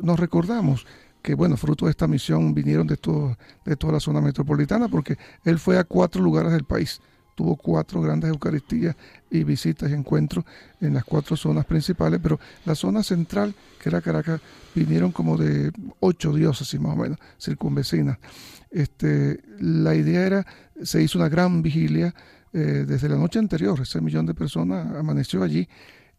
nos recordamos que, bueno, fruto de esta misión vinieron de, todo, de toda la zona metropolitana, porque él fue a cuatro lugares del país. Tuvo cuatro grandes Eucaristías y visitas y encuentros en las cuatro zonas principales, pero la zona central, que era Caracas, vinieron como de ocho diócesis más o menos, circunvecinas. Este, la idea era, se hizo una gran vigilia eh, desde la noche anterior, ese millón de personas amaneció allí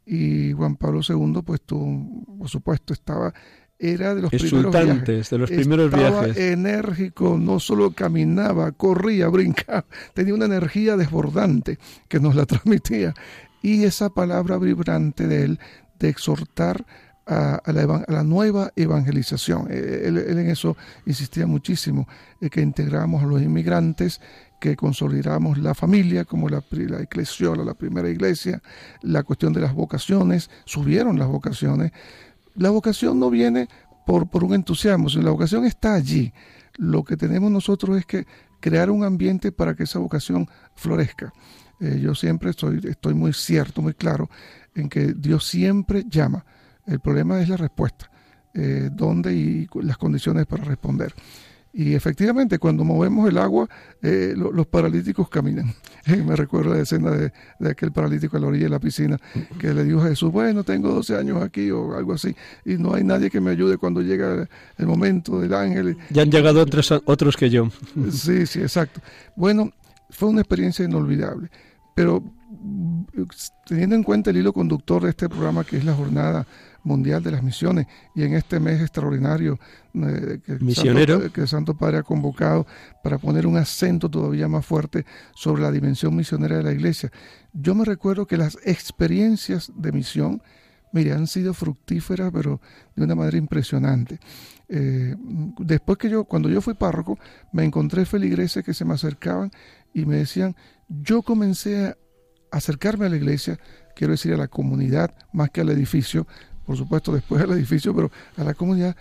y Juan Pablo II, pues tú, por supuesto, estaba era de los primeros viajes. de los primeros Estaba enérgico, no solo caminaba, corría, brincaba, tenía una energía desbordante que nos la transmitía. Y esa palabra vibrante de él, de exhortar a, la, nueva evangelización. Él, en eso insistía muchísimo, que integramos a los inmigrantes, que consolidamos la familia como la, la iglesia, la primera iglesia, la cuestión de las vocaciones, subieron las vocaciones. La vocación no viene por, por un entusiasmo, sino la vocación está allí. Lo que tenemos nosotros es que crear un ambiente para que esa vocación florezca. Eh, yo siempre estoy, estoy muy cierto, muy claro en que Dios siempre llama. El problema es la respuesta, eh, dónde y las condiciones para responder. Y efectivamente, cuando movemos el agua, eh, los paralíticos caminan. Me recuerdo la escena de, aquel paralítico a la orilla de la piscina que le dijo a Jesús, bueno, tengo 12 años aquí o algo así, y no hay nadie que me ayude cuando llega el momento del ángel. Ya han llegado otros, otros que yo. Sí, sí, exacto. Bueno, fue una experiencia inolvidable. Pero teniendo en cuenta el hilo conductor de este programa, que es la Jornada Mundial de las Misiones, y en este mes extraordinario eh, que, Misionero. que el Santo Padre ha convocado para poner un acento todavía más fuerte sobre la dimensión misionera de la Iglesia, yo me recuerdo que las experiencias de misión, mire, han sido fructíferas, pero de una manera impresionante. Eh, después que yo, cuando yo fui párroco, me encontré feligreses que se me acercaban y me decían, yo comencé a acercarme a la iglesia, quiero decir a la comunidad, más que al edificio, por supuesto después del edificio, pero a la comunidad,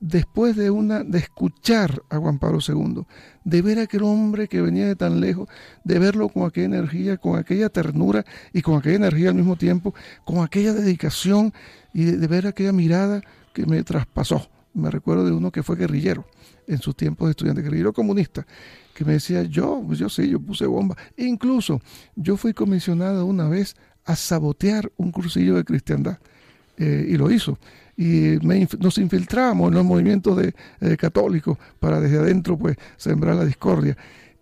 después de una de escuchar a Juan Pablo II, de ver a aquel hombre que venía de tan lejos, de verlo con aquella energía, con aquella ternura y con aquella energía al mismo tiempo, con aquella dedicación y de, ver aquella mirada que me traspasó. Me recuerdo de uno que fue guerrillero en sus tiempos de estudiante, guerrillero comunista, que me decía, yo, yo sí, yo puse bomba. incluso yo fui comisionado una vez a sabotear un cursillo de cristiandad. Eh, y lo hizo. Y nos infiltramos en los movimientos de, eh, católicos para desde adentro pues sembrar la discordia.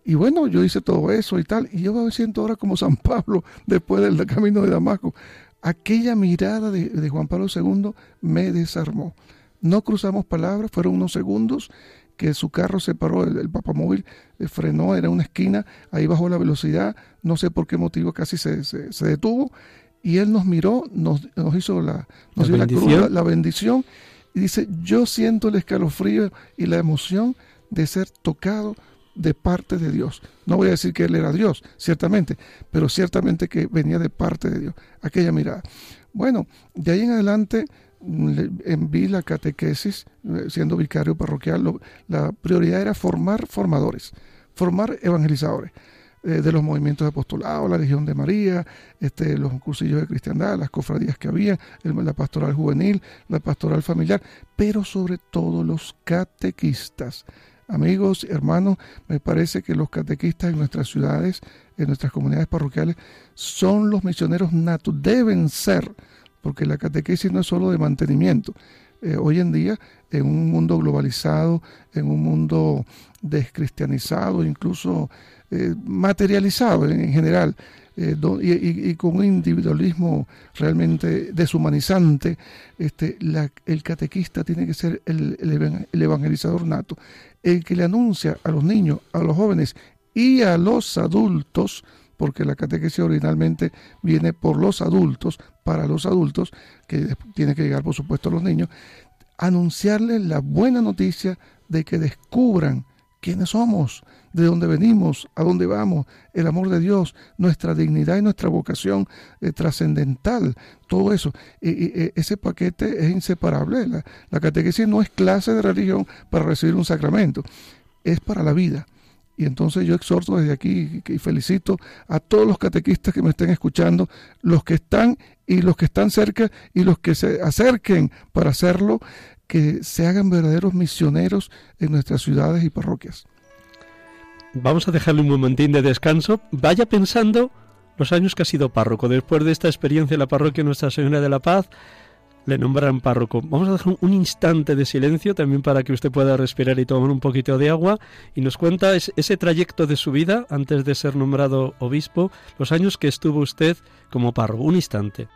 Y bueno, yo hice todo eso y tal. Y yo me siento ahora como San Pablo después del camino de Damasco. Aquella mirada de, de Juan Pablo II me desarmó. No cruzamos palabras, fueron unos segundos que su carro se paró, el, papamóvil eh, frenó, era una esquina, ahí bajó la velocidad, no sé por qué motivo casi se, se, detuvo, y él nos miró, nos, nos hizo la, nos ¿La, bendición? La, bendición, y dice, yo siento el escalofrío y la emoción de ser tocado de parte de Dios. No voy a decir que él era Dios, ciertamente, pero ciertamente que venía de parte de Dios, aquella mirada. Bueno, de ahí en adelante enví la catequesis, eh, siendo vicario parroquial, la prioridad era formar formadores, formar evangelizadores eh, de los movimientos de apostolado, la Legión de María, este, los cursillos de cristiandad, las cofradías que había, la pastoral juvenil, la pastoral familiar, pero sobre todo los catequistas. Amigos, hermanos, me parece que los catequistas en nuestras ciudades, en nuestras comunidades parroquiales, son los misioneros natos, deben ser porque la catequesis no es solo de mantenimiento. Eh, hoy en día, en un mundo globalizado, en un mundo descristianizado, incluso eh, materializado en, general, eh, y, con un individualismo realmente deshumanizante, este, el catequista tiene que ser el, el evangelizador nato, el que le anuncia a los niños, a los jóvenes y a los adultos porque la catequesis originalmente viene por los adultos, para los adultos, que tiene que llegar por supuesto a los niños, anunciarles la buena noticia de que descubran quiénes somos, de dónde venimos, a dónde vamos, el amor de Dios, nuestra dignidad y nuestra vocación eh, trascendental, todo eso. Y, e, ese paquete es inseparable. La, la catequesis no es clase de religión para recibir un sacramento, es para la vida. Y entonces yo exhorto desde aquí y felicito a todos los catequistas que me estén escuchando, los que están y los que están cerca y los que se acerquen para hacerlo, que se hagan verdaderos misioneros en nuestras ciudades y parroquias. Vamos a dejarle un momentín de descanso. Vaya pensando los años que ha sido párroco. Después de esta experiencia en la parroquia Nuestra Señora de la Paz, le nombran párroco. Vamos a dejar un instante de silencio también para que usted pueda respirar y tomar un poquito de agua y nos cuenta ese trayecto de su vida antes de ser nombrado obispo, los años que estuvo usted como párroco. Un instante.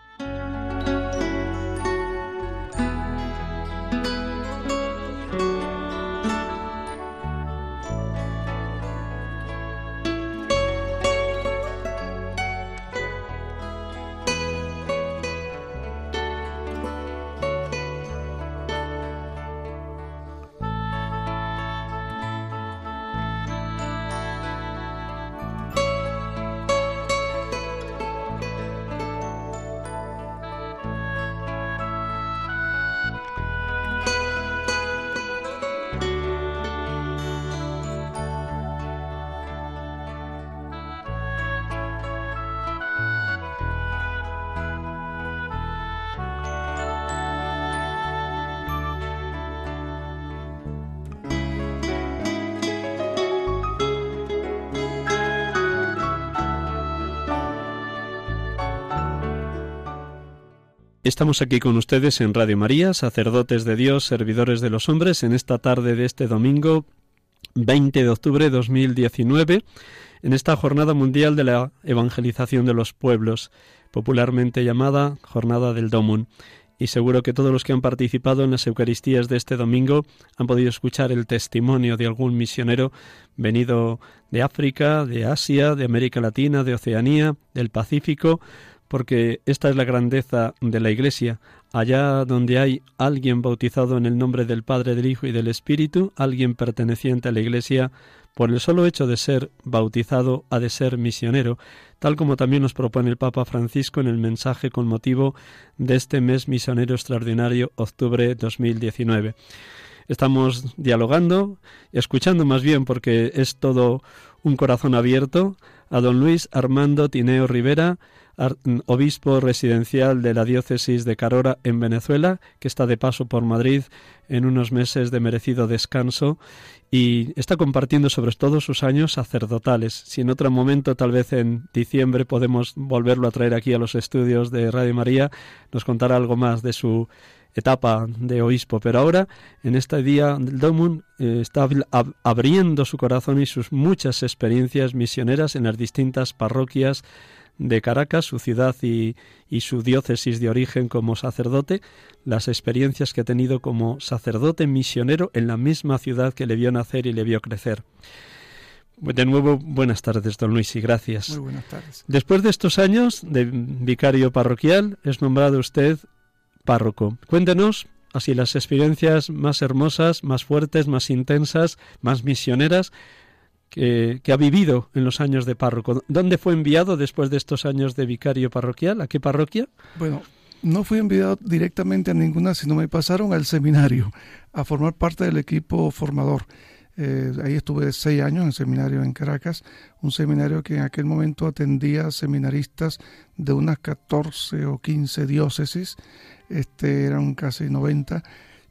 Estamos aquí con ustedes en Radio María, sacerdotes de Dios, servidores de los hombres, en esta tarde de este domingo 20 de octubre de 2019, en esta Jornada Mundial de la Evangelización de los Pueblos, popularmente llamada Jornada del Domun. Y seguro que todos los que han participado en las Eucaristías de este domingo han podido escuchar el testimonio de algún misionero venido de África, de Asia, de América Latina, de Oceanía, del Pacífico, porque esta es la grandeza de la Iglesia. Allá donde hay alguien bautizado en el nombre del Padre, del Hijo y del Espíritu, alguien perteneciente a la Iglesia, por el solo hecho de ser bautizado ha de ser misionero, tal como también nos propone el Papa Francisco en el mensaje con motivo de este mes misionero extraordinario, octubre 2019. Estamos dialogando, escuchando más bien porque es todo un corazón abierto, a don Luis Armando Tineo Rivera, obispo residencial de la diócesis de Carora en Venezuela, que está de paso por Madrid en unos meses de merecido descanso y está compartiendo sobre todo sus años sacerdotales. Si en otro momento, tal vez en diciembre, podemos volverlo a traer aquí a los estudios de Radio María, nos contará algo más de su etapa de obispo, pero ahora en este día del Domun eh, está abriendo su corazón y sus muchas experiencias misioneras en las distintas parroquias de Caracas, su ciudad y, su diócesis de origen como sacerdote, las experiencias que ha tenido como sacerdote misionero en la misma ciudad que le vio nacer y le vio crecer. De nuevo, buenas tardes, don Luis, y gracias. Muy buenas tardes. Después de estos años de vicario parroquial, es nombrado usted párroco. Cuéntenos así las experiencias más hermosas, más fuertes, más intensas, más misioneras que, ha vivido en los años de párroco. ¿Dónde fue enviado después de estos años de vicario parroquial? ¿A qué parroquia? Bueno, no fui enviado directamente a ninguna, sino me pasaron al seminario a formar parte del equipo formador. Eh, ahí estuve seis años en el seminario en Caracas, un seminario que en aquel momento atendía seminaristas de unas 14 o 15 diócesis, este, eran casi 90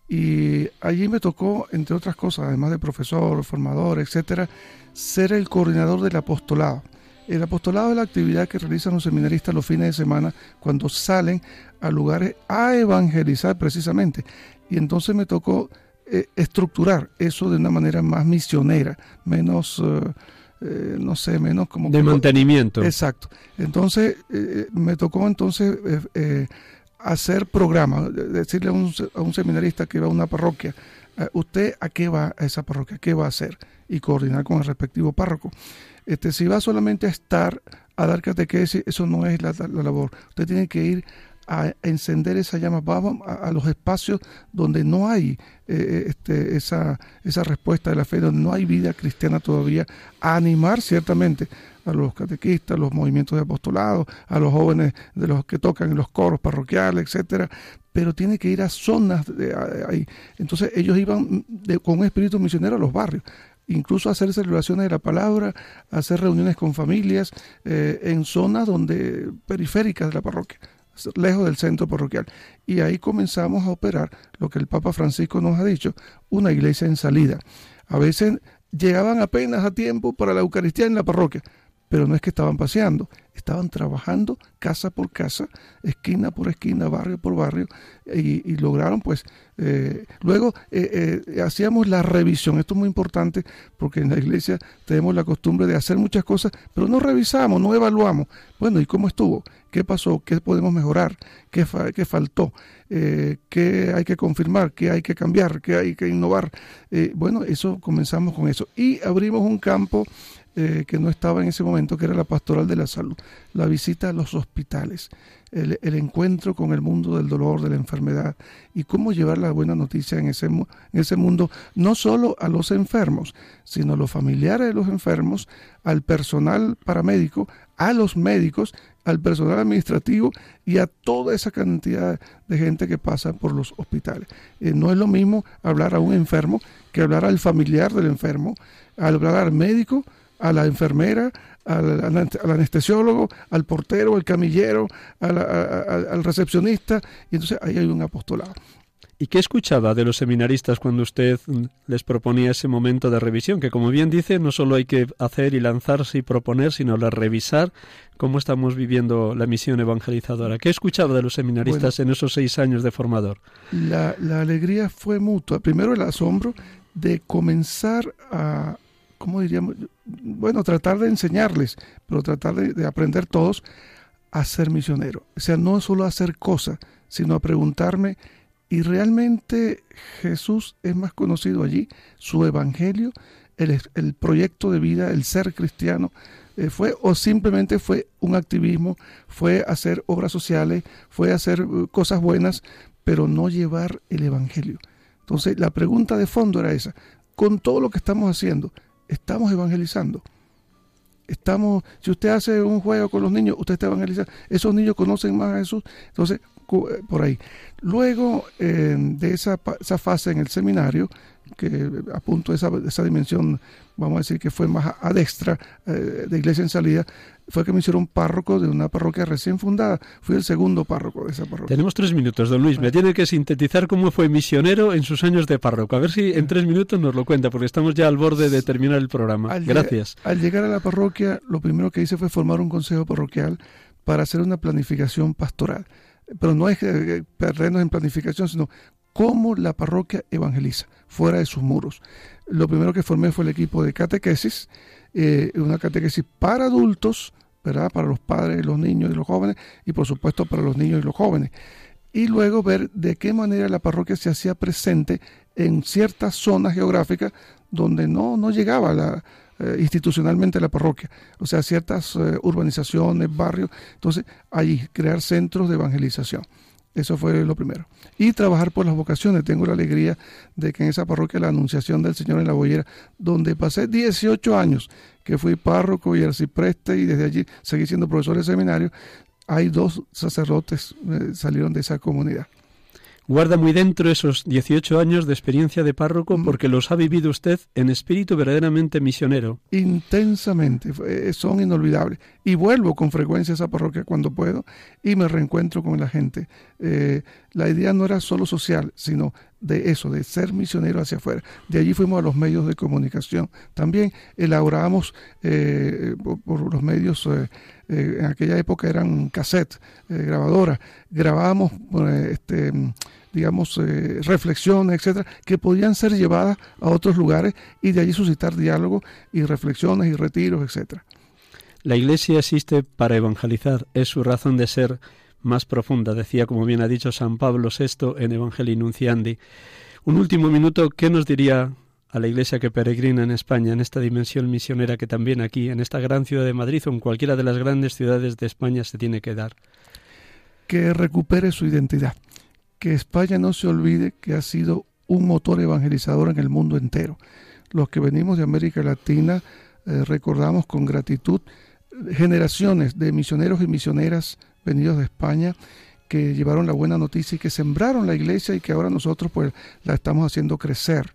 y allí me tocó, entre otras cosas, además de profesor, formador, etcétera, ser el coordinador del apostolado. El apostolado es la actividad que realizan los seminaristas los fines de semana cuando salen a lugares a evangelizar precisamente. Y entonces me tocó eh, estructurar eso de una manera más misionera, menos, eh, eh, no sé, menos como... De mantenimiento. Exacto. Entonces me tocó entonces hacer programas, decirle a un, a un, seminarista que va a una parroquia, eh, usted a qué va a esa parroquia, qué va a hacer y coordinar con el respectivo párroco. Este, si va solamente a estar a dar catequesis, eso no es la, la labor. Usted tiene que ir a encender esa llama, vamos a, los espacios donde no hay eh, este, esa, esa respuesta de la fe, donde no hay vida cristiana todavía, a animar ciertamente a los catequistas, a los movimientos de apostolado, a los jóvenes de los que tocan en los coros parroquiales, etcétera, pero tiene que ir a zonas de ahí. Entonces ellos iban con un espíritu misionero a los barrios, incluso hacer celebraciones de la palabra, hacer reuniones con familias eh, en zonas donde periféricas de la parroquia lejos del centro parroquial. Y ahí comenzamos a operar lo que el Papa Francisco nos ha dicho, una iglesia en salida. A veces llegaban apenas a tiempo para la Eucaristía en la parroquia, pero no es que estaban paseando, estaban trabajando casa por casa, esquina por esquina, barrio por barrio, y, lograron pues, eh, luego eh, eh, hacíamos la revisión, esto es muy importante porque en la iglesia tenemos la costumbre de hacer muchas cosas, pero no revisamos, no evaluamos, bueno, ¿y cómo estuvo? ¿Qué pasó? ¿Qué podemos mejorar? ¿Qué, qué faltó? ¿Qué hay que confirmar? ¿Qué hay que cambiar? ¿Qué hay que innovar? bueno, eso comenzamos con eso. Y abrimos un campo eh, que no estaba en ese momento, que era la pastoral de la salud, la visita a los hospitales, el, encuentro con el mundo del dolor, de la enfermedad y cómo llevar la buena noticia en ese, mundo, no solo a los enfermos, sino a los familiares de los enfermos, al personal paramédico, a los médicos, al personal administrativo y a toda esa cantidad de gente que pasa por los hospitales. Eh, no es lo mismo hablar a un enfermo que hablar al familiar del enfermo, hablar al médico, a la enfermera, al, anestesiólogo, al portero, al camillero, al, recepcionista, y entonces ahí hay un apostolado. ¿Y qué escuchaba de los seminaristas cuando usted les proponía ese momento de revisión? Que como bien dice, no solo hay que hacer y lanzarse y proponer, sino la revisar cómo estamos viviendo la misión evangelizadora. ¿Qué escuchaba de los seminaristas en esos seis años de formador? La, alegría fue mutua. Primero el asombro de comenzar a, ¿cómo diríamos? Bueno, tratar de enseñarles, pero tratar de, de aprender todos a ser misionero. O sea, no solo hacer cosas, sino a preguntarme y realmente Jesús es más conocido allí, su evangelio, el, el proyecto de vida, el ser cristiano, eh, fue o simplemente fue un activismo, fue hacer obras sociales, fue hacer uh, cosas buenas, pero no llevar el evangelio. Entonces la pregunta de fondo era esa, con todo lo que estamos haciendo, ¿estamos evangelizando? Estamos, si usted hace un juego con los niños, usted está evangelizando, esos niños conocen más a Jesús, entonces eh, por ahí. Luego eh, de esa, esa, fase en el seminario, que apunto esa, esa dimensión, vamos a decir que fue más a, destra eh, de iglesia en salida, fue que me hicieron párroco de una parroquia recién fundada. Fui el segundo párroco de esa parroquia. Tenemos tres minutos, don Luis. Me tiene que sintetizar cómo fue misionero en sus años de párroco. A ver si en tres minutos nos lo cuenta, porque estamos ya al borde de terminar el programa. Gracias. al llegar a la parroquia, lo primero que hice fue formar un consejo parroquial para hacer una planificación pastoral pero no es perdernos en planificación, sino cómo la parroquia evangeliza fuera de sus muros. Lo primero que formé fue el equipo de catequesis, eh, una catequesis para adultos, ¿verdad? Para los padres, los niños y los jóvenes, y por supuesto para los niños y los jóvenes. Y luego ver de qué manera la parroquia se hacía presente en ciertas zonas geográficas donde no, no llegaba la, eh, institucionalmente la parroquia, o sea, ciertas eh, urbanizaciones, barrios, entonces allí crear centros de evangelización. Eso fue lo primero. Y trabajar por las vocaciones. Tengo la alegría de que en esa parroquia, la Anunciación del Señor en la Boyera, donde pasé 18 años, que fui párroco y arcipreste y desde allí seguí siendo profesor de seminario, hay dos sacerdotes eh, salieron de esa comunidad guarda muy dentro esos 18 años de experiencia de párroco mm. porque los ha vivido usted en espíritu verdaderamente misionero. Intensamente, eh, son inolvidables. Y vuelvo con frecuencia a esa parroquia cuando puedo y me reencuentro con la gente. Eh, la idea no era solo social, sino de eso, de ser misionero hacia afuera. De allí fuimos a los medios de comunicación. También elaborábamos eh, por, los medios, en aquella época eran cassette, grabadoras, grabábamos este, digamos, eh, reflexiones, etcétera, que podían ser llevadas a otros lugares y de allí suscitar diálogo y reflexiones y retiros, etcétera. La Iglesia existe para evangelizar, es su razón de ser más profunda, decía, como bien ha dicho San Pablo VI en Evangelii Nunciandi. Un último minuto, ¿qué nos diría a la Iglesia que peregrina en España, en esta dimensión misionera que también aquí, en esta gran ciudad de Madrid o en cualquiera de las grandes ciudades de España se tiene que dar? Que recupere su identidad que España no se olvide que ha sido un motor evangelizador en el mundo entero. Los que venimos de América Latina eh, recordamos con gratitud generaciones de misioneros y misioneras venidos de España que llevaron la buena noticia y que sembraron la iglesia y que ahora nosotros pues la estamos haciendo crecer.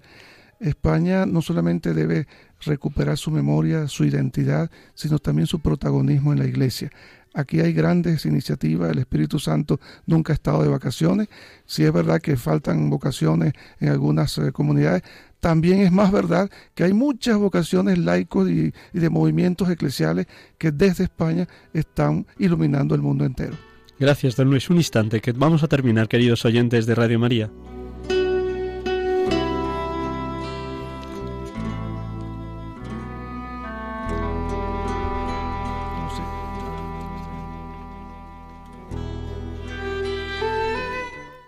España no solamente debe recuperar su memoria, su identidad, sino también su protagonismo en la iglesia. Aquí hay grandes iniciativas, el Espíritu Santo nunca ha estado de vacaciones. Si es verdad que faltan vocaciones en algunas eh, comunidades, también es más verdad que hay muchas vocaciones laicos y, y de movimientos eclesiales que desde España están iluminando el mundo entero. Gracias, don Luis. Un instante, que vamos a terminar, queridos oyentes de Radio María.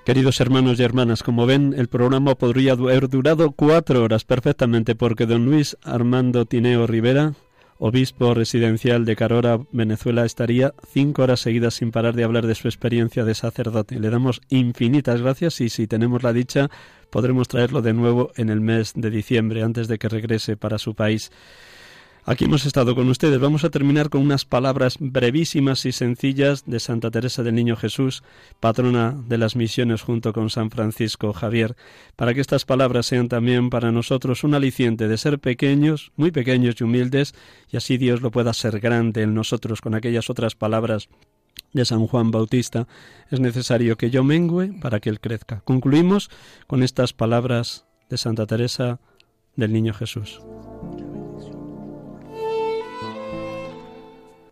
Queridos hermanos y hermanas, como ven, el programa podría haber durado cuatro horas perfectamente porque don Luis Armando Tineo Rivera, obispo residencial de Carora, Venezuela, estaría cinco horas seguidas sin parar de hablar de su experiencia de sacerdote. Le damos infinitas gracias y si tenemos la dicha podremos traerlo de nuevo en el mes de diciembre, antes de que regrese para su país. Aquí hemos estado con ustedes. Vamos a terminar con unas palabras brevísimas y sencillas de Santa Teresa del Niño Jesús, patrona de las misiones junto con San Francisco Javier, para que estas palabras sean también para nosotros un aliciente de ser pequeños, muy pequeños y humildes, y así Dios lo pueda ser grande en nosotros con aquellas otras palabras de San Juan Bautista, es necesario que yo mengüe para que Él crezca. Concluimos con estas palabras de Santa Teresa del Niño Jesús.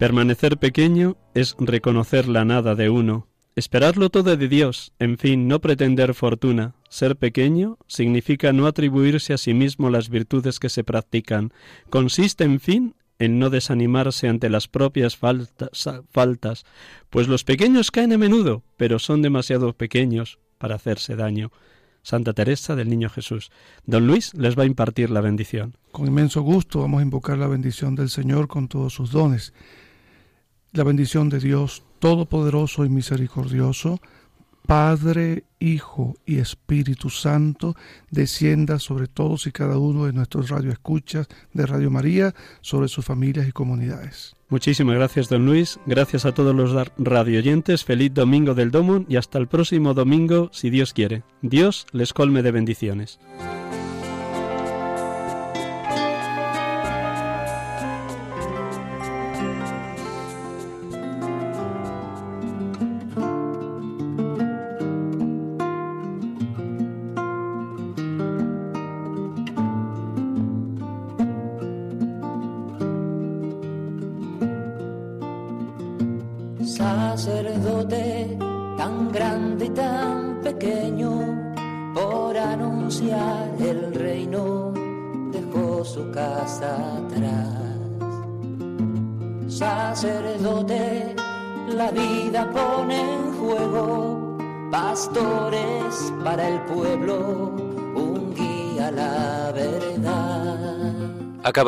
Permanecer pequeño es reconocer la nada de uno, esperarlo todo de Dios, en fin, no pretender fortuna. Ser pequeño significa no atribuirse a sí mismo las virtudes que se practican. Consiste, en fin, en no desanimarse ante las propias faltas, pues los pequeños caen a menudo, pero son demasiado pequeños para hacerse daño. Santa Teresa del Niño Jesús. Don Luis les va a impartir la bendición. Con inmenso gusto vamos a invocar la bendición del Señor con todos sus dones. La bendición de Dios Todopoderoso y Misericordioso, Padre, Hijo y Espíritu Santo, descienda sobre todos y cada uno de nuestros radioescuchas de Radio María, sobre sus familias y comunidades. Muchísimas gracias, don Luis. Gracias a todos los radioyentes. Feliz domingo del Domo y hasta el próximo domingo, si Dios quiere. Dios les colme de bendiciones.